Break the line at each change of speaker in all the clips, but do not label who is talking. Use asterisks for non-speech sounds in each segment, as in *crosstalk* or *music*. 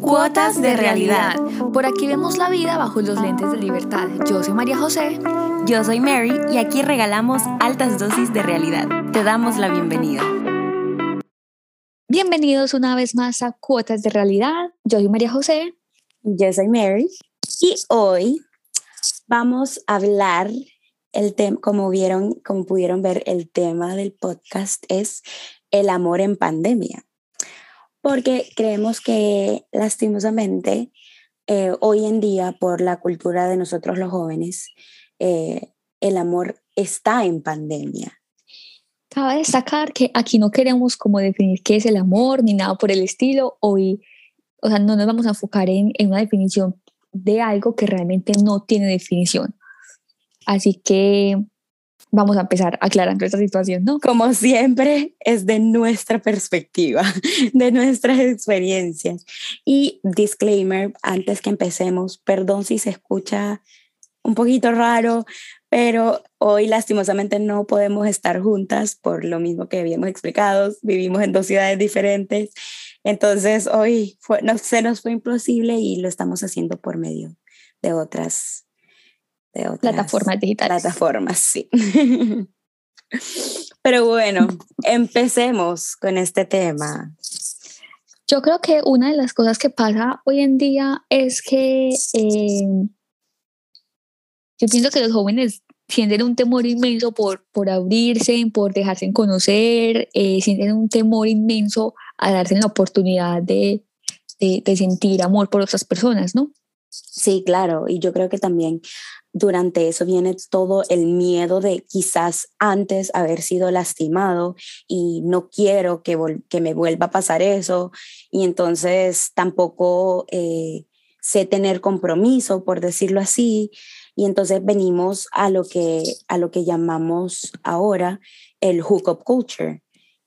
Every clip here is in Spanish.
Cuotas de realidad. Por aquí vemos la vida bajo los lentes de libertad. Yo soy María José.
Yo soy Mary y aquí regalamos altas dosis de realidad. Te damos la bienvenida.
Bienvenidos una vez más a Cuotas de realidad. Yo soy María José.
Yo soy Mary. Y hoy vamos a hablar el tema, como vieron, como pudieron ver, el tema del podcast es el amor en pandemia porque creemos que lastimosamente eh, hoy en día por la cultura de nosotros los jóvenes, eh, el amor está en pandemia.
Cabe destacar que aquí no queremos como definir qué es el amor ni nada por el estilo. Hoy, o sea, no nos vamos a enfocar en, en una definición de algo que realmente no tiene definición. Así que vamos a empezar aclarando esta situación, ¿no?
Como siempre, es de nuestra perspectiva, *laughs* de nuestras experiencias. Y disclaimer, antes que empecemos, perdón si se escucha un poquito raro, pero hoy lastimosamente no podemos estar juntas por lo mismo que habíamos explicado, vivimos en dos ciudades diferentes, entonces hoy no, se nos fue imposible y lo estamos haciendo por medio de otras
de plataformas digitales.
Plataformas, sí. *laughs* Pero bueno, empecemos con este tema.
Yo creo que una de las cosas que pasa hoy en día es que eh, yo pienso que los jóvenes sienten un temor inmenso por, por abrirse, por dejarse conocer, eh, sienten un temor inmenso a darse la oportunidad de, de, de sentir amor por otras personas, ¿no?
Sí, claro, y yo creo que también durante eso viene todo el miedo de quizás antes haber sido lastimado y no quiero que, que me vuelva a pasar eso. Y entonces tampoco eh, sé tener compromiso, por decirlo así, y entonces venimos a lo que, a lo que llamamos ahora el hookup culture,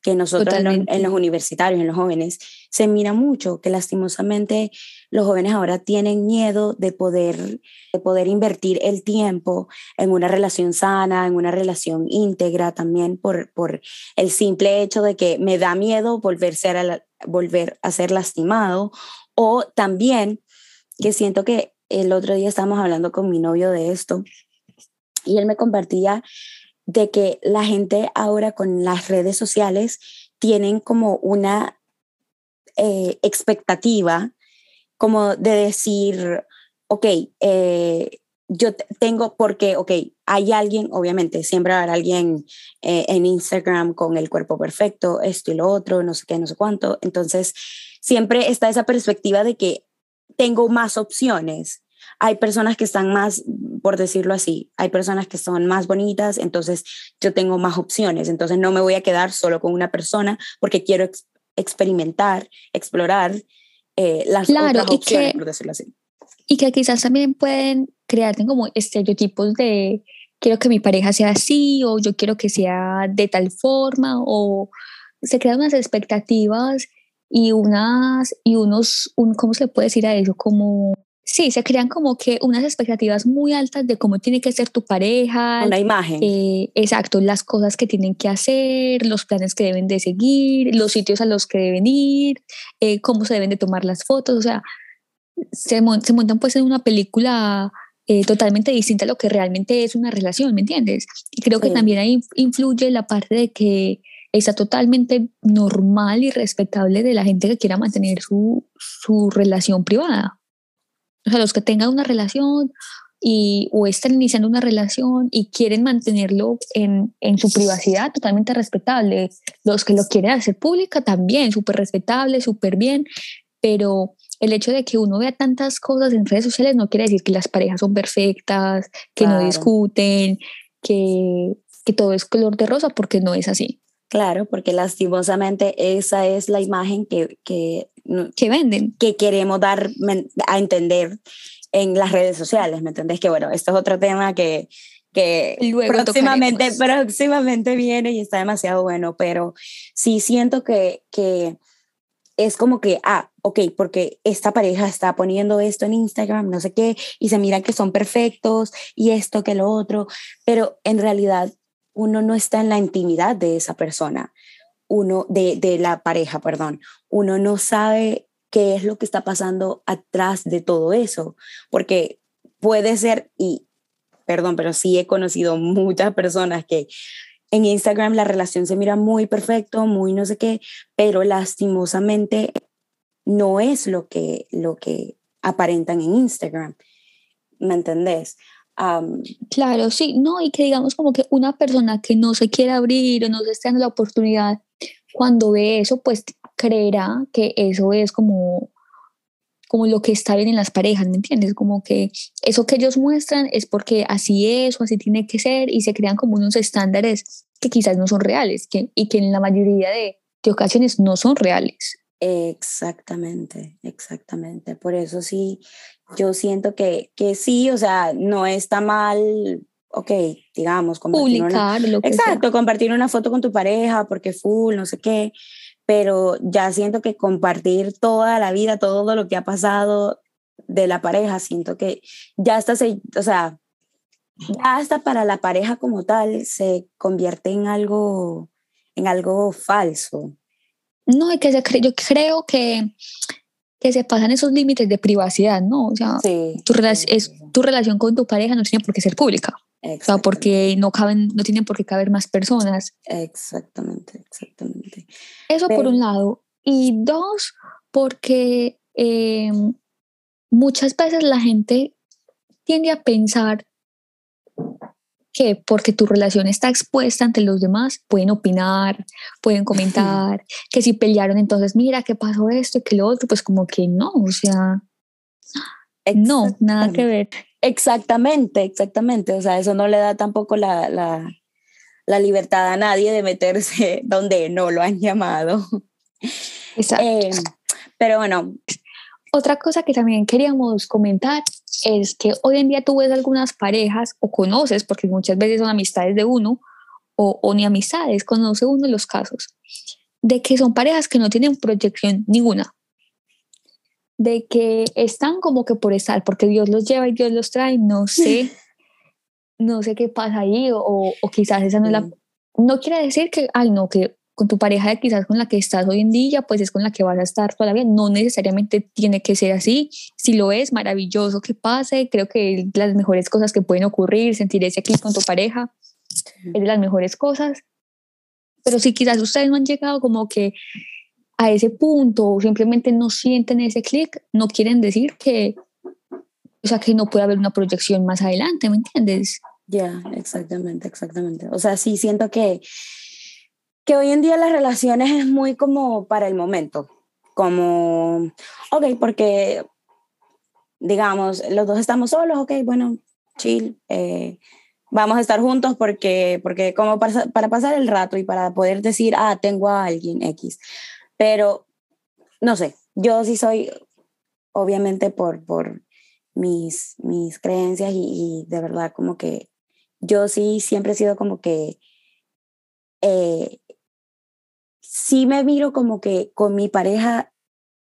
que nosotros en los, universitarios, en los jóvenes, se mira mucho, que lastimosamente los jóvenes ahora tienen miedo de poder, de poder invertir el tiempo en una relación sana, en una relación íntegra también por, por el simple hecho de que me da miedo volverse a volver a ser lastimado. O también que siento que el otro día estábamos hablando con mi novio de esto y él me compartía de que la gente ahora con las redes sociales tienen como una eh, expectativa como de decir, ok, eh, yo tengo, porque, ok, hay alguien, obviamente, siempre haber alguien eh, en Instagram con el cuerpo perfecto, esto y lo otro, no sé qué, no sé cuánto. Entonces, siempre está esa perspectiva de que tengo más opciones hay personas que están más, por decirlo así, hay personas que son más bonitas, entonces yo tengo más opciones, entonces no me voy a quedar solo con una persona porque quiero experimentar, explorar eh, las otras opciones, por decirlo así.
Y que quizás también pueden crearte como estereotipos de quiero que mi pareja sea así o yo quiero que sea de tal forma o se crean unas expectativas y unas y unos un, cómo se puede decir a eso como Sí, se crean como que unas expectativas muy altas de cómo tiene que ser tu pareja.
Una imagen.
Eh, exacto, las cosas que tienen que hacer, los planes que deben de seguir, los sitios a los que deben ir, eh, cómo se deben de tomar las fotos. O sea, se, se montan pues en una película eh, totalmente distinta a lo que realmente es una relación, ¿me entiendes? Y creo que también ahí influye la parte de que está totalmente normal y respetable de la gente que quiera mantener su, su relación privada o sea, los que tengan una relación y, o están iniciando una relación y quieren mantenerlo en, en su privacidad, totalmente respetable. Los que lo quieren hacer pública también, súper respetable, súper bien, pero el hecho de que uno vea tantas cosas en redes sociales no quiere decir que las parejas son perfectas, que no discuten, que, que todo es color de rosa, porque no es así.
Claro, porque lastimosamente esa es la imagen que, que,
que venden.
Que queremos dar a entender en las redes sociales, ¿me entendés? Que bueno, esto es otro tema que, que próximamente, próximamente viene y está demasiado bueno, pero sí siento que, que es como que, ah, ok, porque esta pareja está poniendo esto en Instagram, no sé qué, y se mira que son perfectos y esto que lo otro, pero en realidad uno no está en la intimidad de esa persona, uno de, de la pareja, perdón, uno no sabe qué es lo que está pasando atrás de todo eso, porque puede ser, y perdón, pero sí he conocido muchas personas que en Instagram la relación se mira muy perfecto, muy no sé qué, pero lastimosamente no es lo que, lo que aparentan en Instagram. ¿Me entendés?
claro, sí, no, y que digamos como que una persona que no se quiere abrir o no se está dando la oportunidad, cuando ve eso, pues creerá que eso es como como lo que está bien en las parejas, ¿me entiendes? Como que eso que ellos muestran es porque así es o así tiene que ser y se crean como unos estándares que quizás no son reales que, y que en la mayoría de, de ocasiones no son reales.
Exactamente, exactamente. Por eso sí, yo siento que, que sí, o sea, no está mal, ok, digamos,
compartir Publicar,
una,
lo que
exacto, compartir una foto con tu pareja porque full, no sé qué, pero ya siento que compartir toda la vida, todo lo que ha pasado de la pareja, siento que ya está, o sea, ya hasta para la pareja como tal se convierte en algo, en algo falso.
No, y que se yo creo que, que se pasan esos límites de privacidad, ¿no? O sea, tu, es, tu relación con tu pareja no tiene por qué ser pública. O sea, porque no caben, no tienen por qué caber más personas.
Exactamente, exactamente.
Eso por un lado. Y dos, porque eh, muchas veces la gente tiende a pensar que porque tu relación está expuesta ante los demás, pueden opinar, pueden comentar, que si pelearon, entonces mira, ¿qué pasó esto y que lo otro? Pues como que no, o sea, no, nada que ver.
Exactamente, exactamente. O sea, eso no le da tampoco la, la, la libertad a nadie de meterse *laughs* donde no lo han llamado.
Exacto. Eh,
pero bueno.
Otra cosa que también queríamos comentar es que hoy en día tú ves algunas parejas o conoces, porque muchas veces son amistades de uno, o, o ni amistades, conoce uno de los casos, de que son parejas que no tienen proyección ninguna de que están como que por estar, porque Dios los lleva y Dios los trae, no *laughs* sé, no sé qué pasa ahí, o, o quizás esa no es la... No quiere decir que, ay, no, que con tu pareja quizás con la que estás hoy en día, pues es con la que vas a estar todavía. No necesariamente tiene que ser así. Si lo es, maravilloso que pase. Creo que las mejores cosas que pueden ocurrir, sentir ese clic con tu pareja, es de las mejores cosas. Pero si quizás ustedes no han llegado como que a ese punto o simplemente no sienten ese clic, no quieren decir que, o sea, que no puede haber una proyección más adelante, ¿me entiendes?
Ya, exactamente, exactamente. O sea, sí siento que, que hoy en día las relaciones es muy como para el momento, como, ok, porque, digamos, los dos estamos solos, ok, bueno, chill, eh, vamos a estar juntos porque, porque como para, para pasar el rato y para poder decir, ah, tengo a alguien X pero, no sé, yo sí soy, obviamente por, por mis, mis creencias y, de verdad como que yo sí siempre he sido como que, eh, sí me miro como que con mi pareja,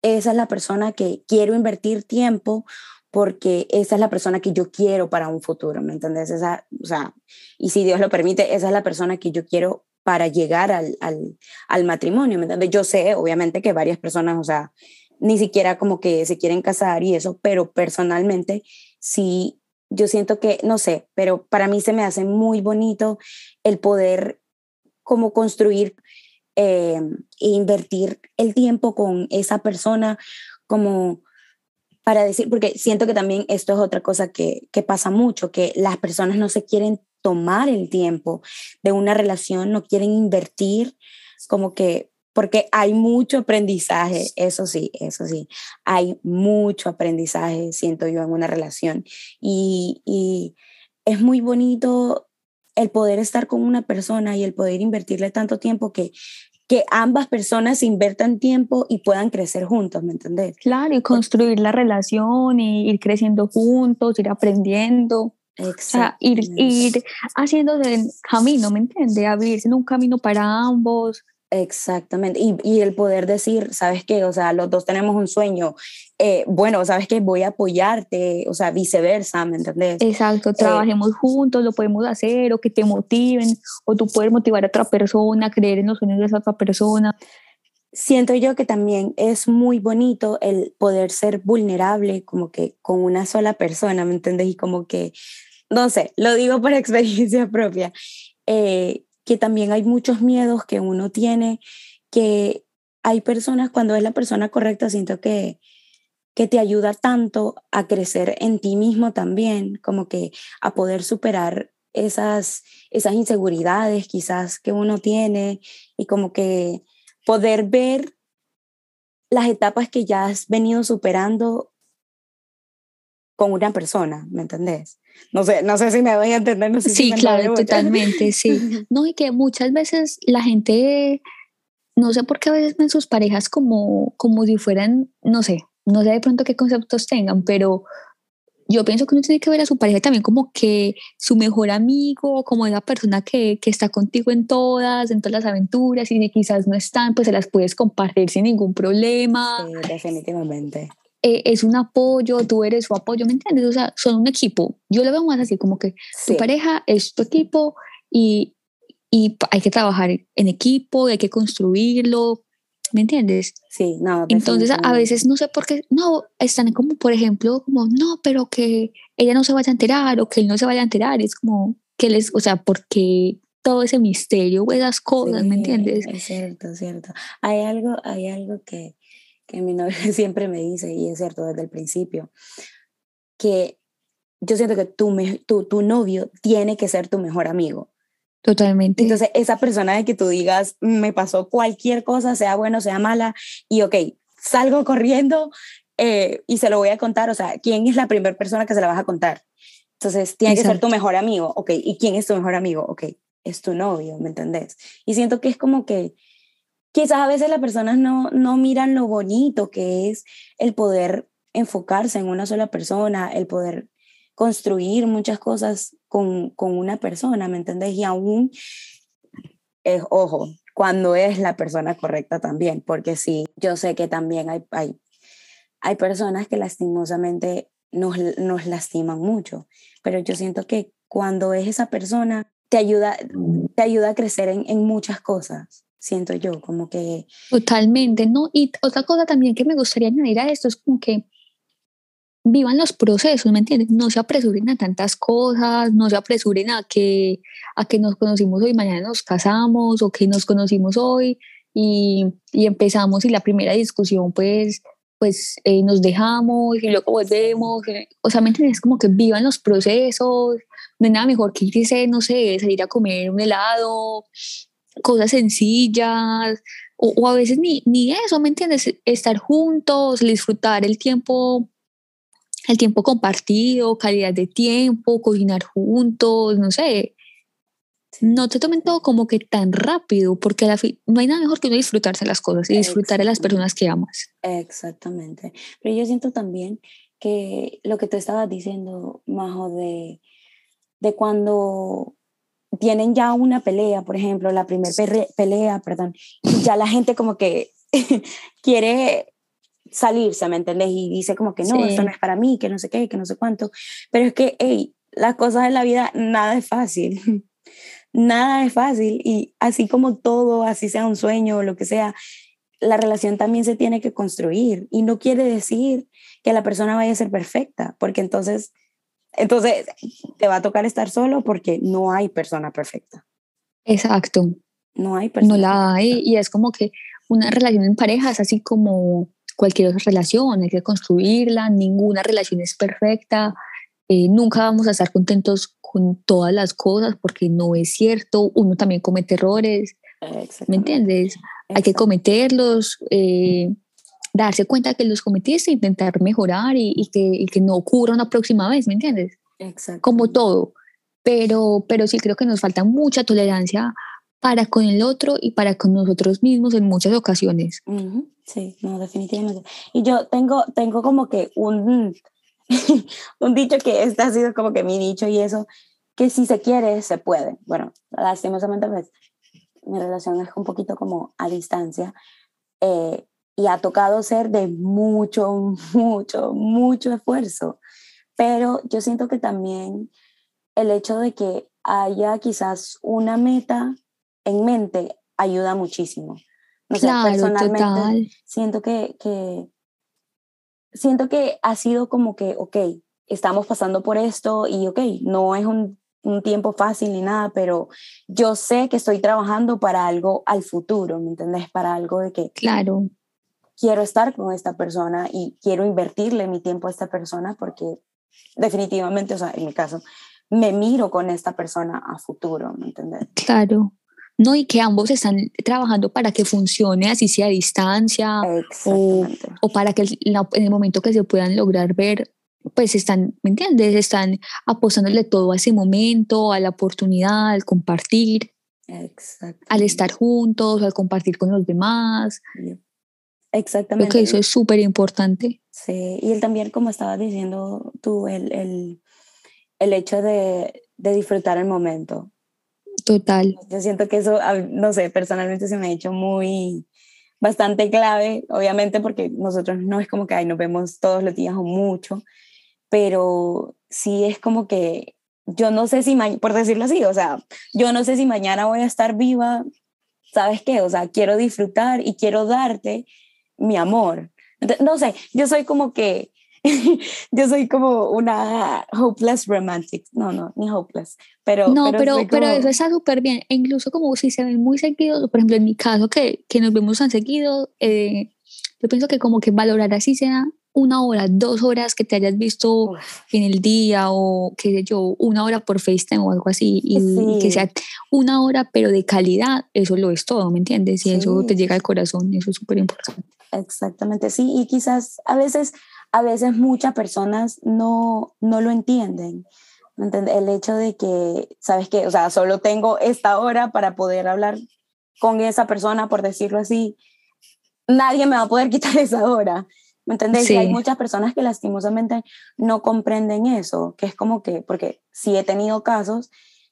esa es la persona que quiero invertir tiempo porque esa es la persona que yo quiero para un futuro, ¿me entiendes? Esa, o sea, y si Dios lo permite, esa es la persona que yo quiero para llegar al, al, matrimonio, ¿me? Yo sé, obviamente, que varias personas, o sea, ni siquiera como que se quieren casar y eso, pero personalmente sí, yo siento que, no sé, pero para mí se me hace muy bonito el poder como construir eh, e invertir el tiempo con esa persona como para decir, porque siento que también esto es otra cosa que, que pasa mucho, que las personas no se quieren tomar el tiempo de una relación, no quieren invertir, como que, porque hay mucho aprendizaje, eso sí, eso sí, hay mucho aprendizaje, siento yo, en una relación. Y, y es muy bonito el poder estar con una persona y el poder invertirle tanto tiempo que, que ambas personas invertan tiempo y puedan crecer juntos, ¿me entendés?
Claro, y construir la relación, y ir creciendo juntos, ir aprendiendo. O sea, ir, ir haciendo el camino, ¿me entiende? Abrirse en un camino para ambos.
Exactamente. Y, y, el poder decir, ¿sabes qué? O sea, los dos tenemos un sueño. Eh, bueno, ¿sabes qué? Voy a apoyarte, o sea, viceversa, ¿me entendés?
Exacto, eh, trabajemos juntos, lo podemos hacer, o que te motiven, o tú puedes motivar a otra persona, creer en los sueños de esa otra persona.
Siento yo que también es muy bonito el poder ser vulnerable como que con una sola persona, ¿me entiendes? Y como que, no sé, lo digo por *laughs* experiencia propia, eh, que también hay muchos miedos que uno tiene, que hay personas, cuando es la persona correcta, siento que, que te ayuda tanto a crecer en ti mismo también, como que a poder superar esas, esas inseguridades quizás que uno tiene y como que poder ver las etapas que ya has venido superando con una persona, ¿me entendés? No sé, no sé si me voy a entender. No sé
sí, claro, totalmente, sí. *laughs* No, y que muchas veces la gente, no sé por qué a veces ven sus parejas como, como si fueran, no sé, no sé de pronto qué conceptos tengan, pero yo pienso que uno tiene que ver a su pareja también como que su mejor amigo, como esa persona que, que está contigo en todas, en todas las aventuras y si quizás no están, pues se las puedes compartir sin ningún problema.
Sí, definitivamente.
Eh, es un apoyo, tú eres su apoyo, ¿me entiendes? O sea, son un equipo. Yo lo veo más así, como que tu pareja es tu equipo y, y hay que trabajar en equipo, hay que construirlo, ¿me entiendes?
Sí, no.
Entonces a veces no sé por qué, no, están como, por ejemplo, como, no, pero que ella no se vaya a enterar o que él no se vaya a enterar, es como, que les, o sea, porque todo ese misterio, esas cosas, ¿me entiendes?
Es cierto, es cierto. Hay algo, hay algo que, que mi novio *laughs* siempre me dice, y es cierto desde el principio, que yo siento que tu, tu, tu novio tiene que ser tu mejor amigo.
Totalmente.
Entonces, esa persona de que tú digas, me pasó cualquier cosa, sea bueno, sea mala, y ok, salgo corriendo eh, y se lo voy a contar, o sea, ¿quién es la primera persona que se la vas a contar? Entonces, tiene que ser tu mejor amigo, ok, ¿y quién es tu mejor amigo? Ok, es tu novio, ¿me entendés? Y siento que es como que quizás a veces las personas no, no miran lo bonito que es el poder enfocarse en una sola persona, el poder construir muchas cosas con, con una persona, ¿me entendés? Y aún, es, ojo, cuando es la persona correcta también, porque sí, yo sé que también hay, hay, hay personas que lastimosamente nos, nos lastiman mucho, pero yo siento que cuando es esa persona, te ayuda, te ayuda a crecer en, en muchas cosas siento yo, como que...
Totalmente, ¿no? Y otra cosa también que me gustaría añadir a esto es como que vivan los procesos, ¿me entiendes? No se apresuren a tantas cosas, no se apresuren a que, a que nos conocimos hoy, mañana nos casamos o que nos conocimos hoy y, y empezamos y la primera discusión pues, pues eh, nos dejamos y luego volvemos. O sea, ¿me entiendes? Como que vivan los procesos, no hay nada mejor que irse, no sé, salir a comer un helado, cosas sencillas, o, o a veces ni, ni eso, ¿me entiendes? Estar juntos, disfrutar el tiempo el tiempo compartido, calidad de tiempo, cocinar juntos, no sé. No te tomen todo como que tan rápido, porque la no hay nada mejor que no disfrutarse las cosas y disfrutar de las personas que amas.
Exactamente. Pero yo siento también que lo que tú estabas diciendo, Majo, de, de cuando tienen ya una pelea, por ejemplo, la primera pelea, perdón, y ya la gente como que *laughs* quiere salirse, ¿me entendés? Y dice como que no, esto no es para mí, que no sé qué, que no sé cuánto. Pero es que, hey, las cosas en la vida, nada es fácil. *laughs* nada es fácil. Y así como todo, así sea un sueño o lo que sea, la relación también se tiene que construir. Y no quiere decir que la persona vaya a ser perfecta, porque entonces, entonces te va a tocar estar solo porque no hay persona perfecta.
Exacto.
No hay persona.
No la hay. Y es como que una relación en pareja es así como cualquier otra relación, hay que construirla, ninguna relación es perfecta, eh, nunca vamos a estar contentos con todas las cosas porque no es cierto, uno también comete errores, ¿me entiendes? Hay que cometerlos, eh, darse cuenta que los cometiste, intentar mejorar y, que, y, que, no ocurra una próxima vez, ¿me entiendes? Como todo. Pero, pero sí creo que nos falta mucha tolerancia para con el otro y para con nosotros mismos en muchas ocasiones.
Sí, no, definitivamente. Y yo tengo, tengo como que un, *laughs* un dicho que este ha sido como que mi dicho y eso, que si se quiere, se puede. Bueno, lastimosamente pues, mi relación es un poquito como a distancia eh, y ha tocado ser de mucho, mucho, mucho esfuerzo. Pero yo siento que también el hecho de que haya quizás una meta en mente ayuda muchísimo. O sea, personalmente siento que, que, siento que ha sido como que, ok, estamos pasando por esto y ok, no es un, un tiempo fácil ni nada, pero yo sé que estoy trabajando para algo al futuro, ¿me entendés? Para algo de que...
Claro.
Quiero estar con esta persona y quiero invertirle mi tiempo a esta persona porque definitivamente, o sea, en mi caso, me miro con esta persona a futuro, ¿me entiendes?
Claro. No, y que ambos están trabajando para que funcione, así sea a distancia, o, o, para que en el momento que se puedan lograr ver, pues están, ¿me entiendes? Están apostándole todo a ese momento, a la oportunidad, al compartir, al estar juntos, al compartir con los demás.
Exactamente.
Creo que eso es súper importante.
Sí, y él también, como estabas diciendo tú, el, el, el hecho de, de disfrutar el momento.
Total.
Yo siento que eso, no sé, personalmente se me ha hecho muy, bastante clave, obviamente porque nosotros no es como que ay, nos vemos todos los días o mucho, pero sí es como que yo no sé si, por decirlo así, o sea, yo no sé si mañana voy a estar viva, ¿sabes qué? O sea, quiero disfrutar y quiero darte mi amor. no sé, yo soy como que *laughs* yo soy como una hopeless romantic. No, no, ni hopeless. Pero,
no, pero, pero, eso está súper bien. E incluso como si se ven muy seguidos, por ejemplo, en mi caso, que, que nos vemos tan seguido, eh, yo pienso que como que valorar así sea una hora, dos horas que te hayas visto en el día o qué sé yo, una hora por FaceTime o algo así y, que sea una hora pero de calidad, eso lo es todo, ¿me entiendes? Y eso te llega al corazón, eso es súper importante.
Exactamente, sí, y quizás a veces a veces muchas personas no, no lo entienden. El hecho de que, ¿sabes qué? O sea, solo tengo esta hora para poder hablar con esa persona, por decirlo así. Nadie me va a poder quitar *laughs* esa hora. ¿Me entendés? Y hay muchas personas que lastimosamente no comprenden eso, que es como que, porque sí he tenido casos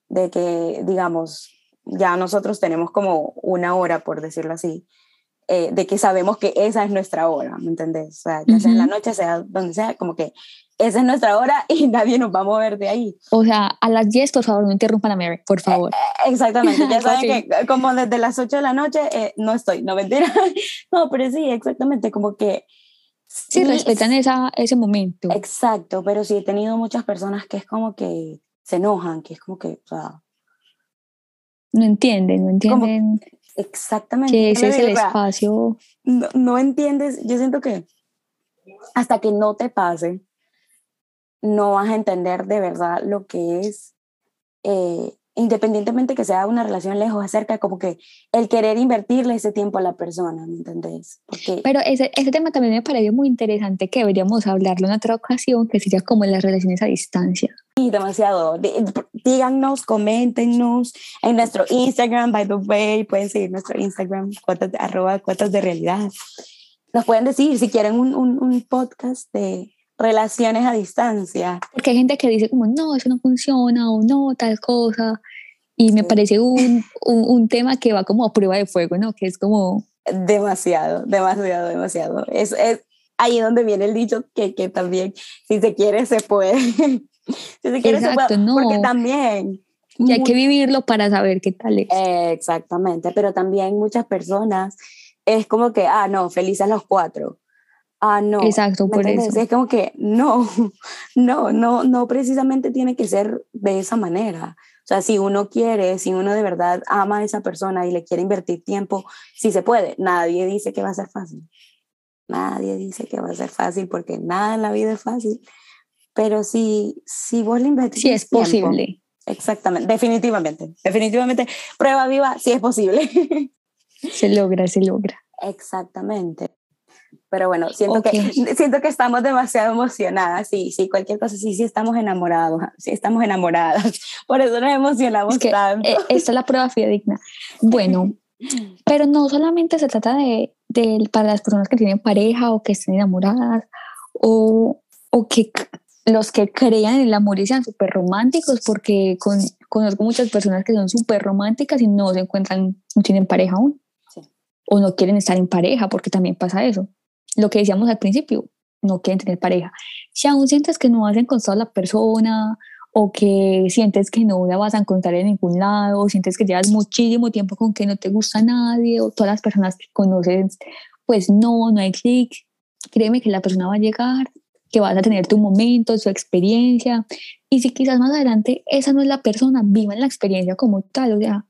de que, digamos, ya nosotros tenemos como una hora, por decirlo así, eh, de que sabemos que esa es nuestra hora, ¿me entendés? O sea, ya sea en la noche, sea donde sea, como que esa es nuestra hora *laughs* y nadie nos va a mover de ahí.
O sea, a las 10, por favor, no interrumpan a Mary, por favor.
Eh, exactamente, ya *laughs* saben que como desde las 8 de la noche eh, no estoy, no mentira. *laughs* no, pero sí, exactamente, como que...
Sí, respetan esa, ese momento.
Exacto, pero sí he tenido muchas personas que es como que se enojan, que es como que, o sea...
No entienden, no entienden.
Exactamente.
Que ese es el espacio.
No, entiendes, yo siento que hasta que no te pase, no vas a entender de verdad lo que es, eh, independientemente que sea una relación lejos, acerca, como que el querer invertirle ese tiempo a la persona, ¿me entendés?
Porque... Pero ese, ese tema también me pareció muy interesante que deberíamos hablarlo en otra ocasión, que sería como las relaciones a distancia.
Y demasiado. Díganos, coméntenos en nuestro Instagram, by the way, pueden seguir nuestro Instagram, cuotas, arroba cuotas de realidad. Nos pueden decir si quieren un, un, un, podcast de relaciones a distancia.
Porque hay gente que dice como, no, eso no funciona o no, tal cosa. Y me parece un, un, un, tema que va como a prueba de fuego, ¿no? Que es como...
Demasiado, demasiado, demasiado. Es, es ahí donde viene el dicho que, que también, si se quiere, se puede. Si se quiere, Exacto, no. Porque también...
Y hay que vivirlo para saber qué tal es.
exactamente, pero también muchas personas es como que, ah, no, felices los cuatro. Ah, no.
Exacto, por eso.
Es como que no, *laughs* no, no, no precisamente tiene que ser de esa manera. O sea, si uno quiere, si uno de verdad ama a esa persona y le quiere invertir tiempo, sí se puede. Nadie dice que va a ser fácil. Nadie dice que va a ser fácil porque nada en la vida es fácil. Pero si, si vos le invertís.
Sí, es posible.
Exactamente, definitivamente. Definitivamente, prueba viva, sí es posible. *laughs*
Se logra, se logra.
Exactamente. Pero bueno, siento, que, *laughs* siento que estamos demasiado emocionadas. Sí, sí, cualquier cosa, sí, sí estamos enamorados, sí estamos enamoradas. *laughs* Por eso nos emocionamos tanto.
Eh, esta es la prueba fidedigna. Bueno, pero no solamente se trata de, de, para las personas que tienen pareja o que estén enamoradas o, o que los que crean en el amor y sean súper románticos, porque con, conozco muchas personas que son súper románticas y no se encuentran, no tienen pareja aún. O no quieren estar en pareja, porque también pasa eso. Lo que decíamos al principio, no quieren tener pareja. Si aún sientes que no has encontrado a la persona o que sientes que no la vas a encontrar en ningún lado, o sientes que llevas muchísimo tiempo con que no te gusta nadie, o todas las personas que conoces, pues no, no hay clic, créeme que la persona va a llegar, que vas a tener tu momento, su experiencia, y si quizás más adelante esa no es la persona, vivan la experiencia como tal, o sea,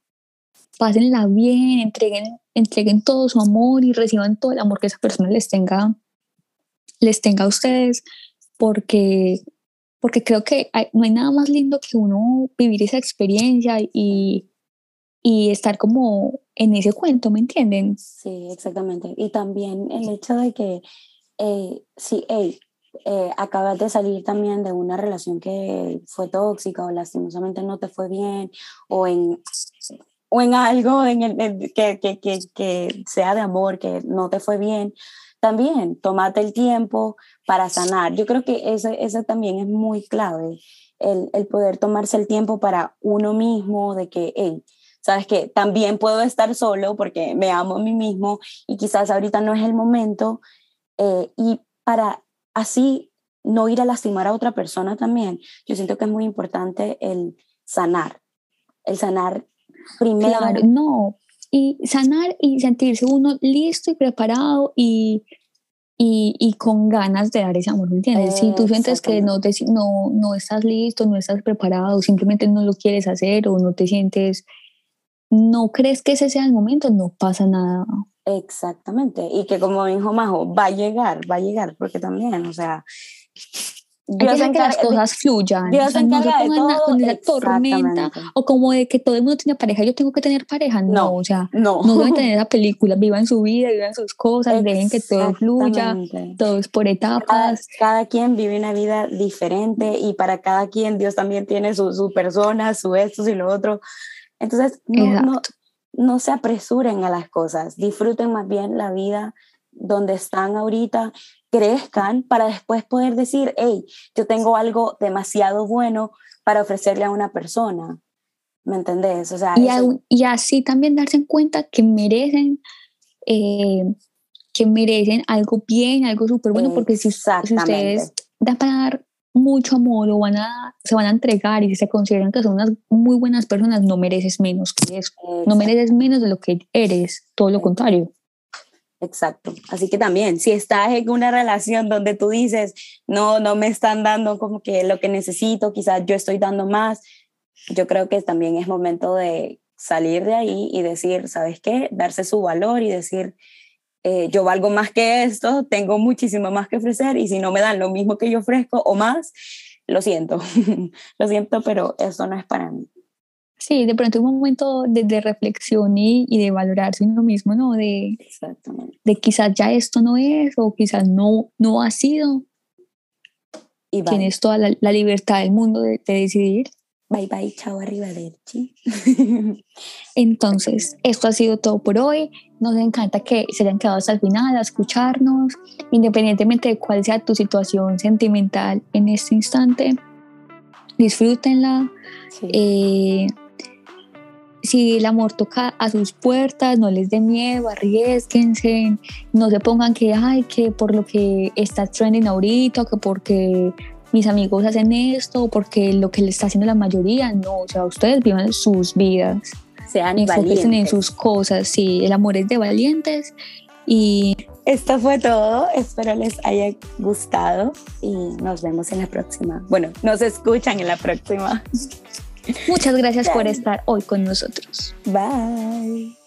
pásenla bien, entreguen, entreguen todo su amor y reciban todo el amor que esa persona les tenga, les tenga a ustedes, porque porque creo que no hay nada más lindo que uno vivir esa experiencia y, y estar como en ese cuento, ¿me entienden?
Sí, exactamente. Y también el hecho de que eh, si hey, eh, acabas de salir también de una relación que fue tóxica o lastimosamente no te fue bien o en, o en algo en el, que, que, que, que sea de amor que no te fue bien, también tomate el tiempo para sanar. Yo creo que ese, ese también es muy clave, el, el poder tomarse el tiempo para uno mismo, de que, hey, sabes que también puedo estar solo porque me amo a mí mismo y quizás ahorita no es el momento, eh, y para así no ir a lastimar a otra persona también, yo siento que es muy importante el sanar, el sanar primero.
No, y sanar y sentirse uno listo y preparado y, y, y con ganas de dar ese amor, ¿me entiendes? Si tú sientes que no, te, no, no estás listo, no estás preparado, simplemente no lo quieres hacer o no te sientes, no crees que ese sea el momento, no pasa nada.
Exactamente, y que como dijo Majo, va a llegar, va a llegar, porque también, o sea,
Dios que las cosas fluyan.
Dios o sea, no se pongan
con esa tormenta o como de que todo el mundo tiene pareja, yo tengo que tener pareja. No, o sea, no, no deben tener esa película, vivan su vida, vivan sus cosas, dejen que todo fluya, todo es por etapas.
Cada, quien vive una vida diferente y para cada quien Dios también tiene su, su persona, su esto y lo otro. Entonces, no, no, no se apresuren a las cosas, disfruten más bien la vida donde están ahorita crezcan para después poder decir, hey, yo tengo algo demasiado bueno para ofrecerle a una persona. ¿Me entendés? O sea,
y, y así también darse en cuenta que merecen, eh, que merecen algo bien, algo súper bueno, porque si, ustedes dan para dar mucho amor o van a, se van a entregar y si se consideran que son unas muy buenas personas, no mereces menos que eso. No mereces menos de lo que eres, todo lo contrario.
Exacto. Así que también, si estás en una relación donde tú dices, no, no me están dando como que lo que necesito, quizás yo estoy dando más, yo creo que también es momento de salir de ahí y decir, ¿sabes qué? Darse su valor y decir, eh, yo valgo más que esto, tengo muchísimo más que ofrecer y si no me dan lo mismo que yo ofrezco o más, lo siento, *laughs* lo siento, pero eso no es para mí.
Sí, de pronto un momento de, reflexión y, de valorarse uno mismo, ¿no? De, de quizás ya esto no es o quizás no, no ha sido. Y Tienes toda la, libertad del mundo de, decidir.
Bye bye, chao arriba de *laughs*
Entonces, esto ha sido todo por hoy. Nos encanta que se hayan quedado hasta el final a escucharnos, independientemente de cuál sea tu situación sentimental en este instante. Disfrútenla. Eh, si el amor toca a sus puertas, no les dé miedo, arriesguense, no se pongan que, ay, que por lo que está trending ahorita, que porque mis amigos hacen esto, o porque lo que le está haciendo la mayoría, no, o sea, ustedes vivan sus vidas.
Sean valientes.
en sus cosas, sí, el amor es de valientes y...
Esto fue todo, espero les haya gustado y nos vemos en la próxima. Bueno, nos escuchan en la próxima.
Muchas gracias por estar hoy con nosotros.
Bye.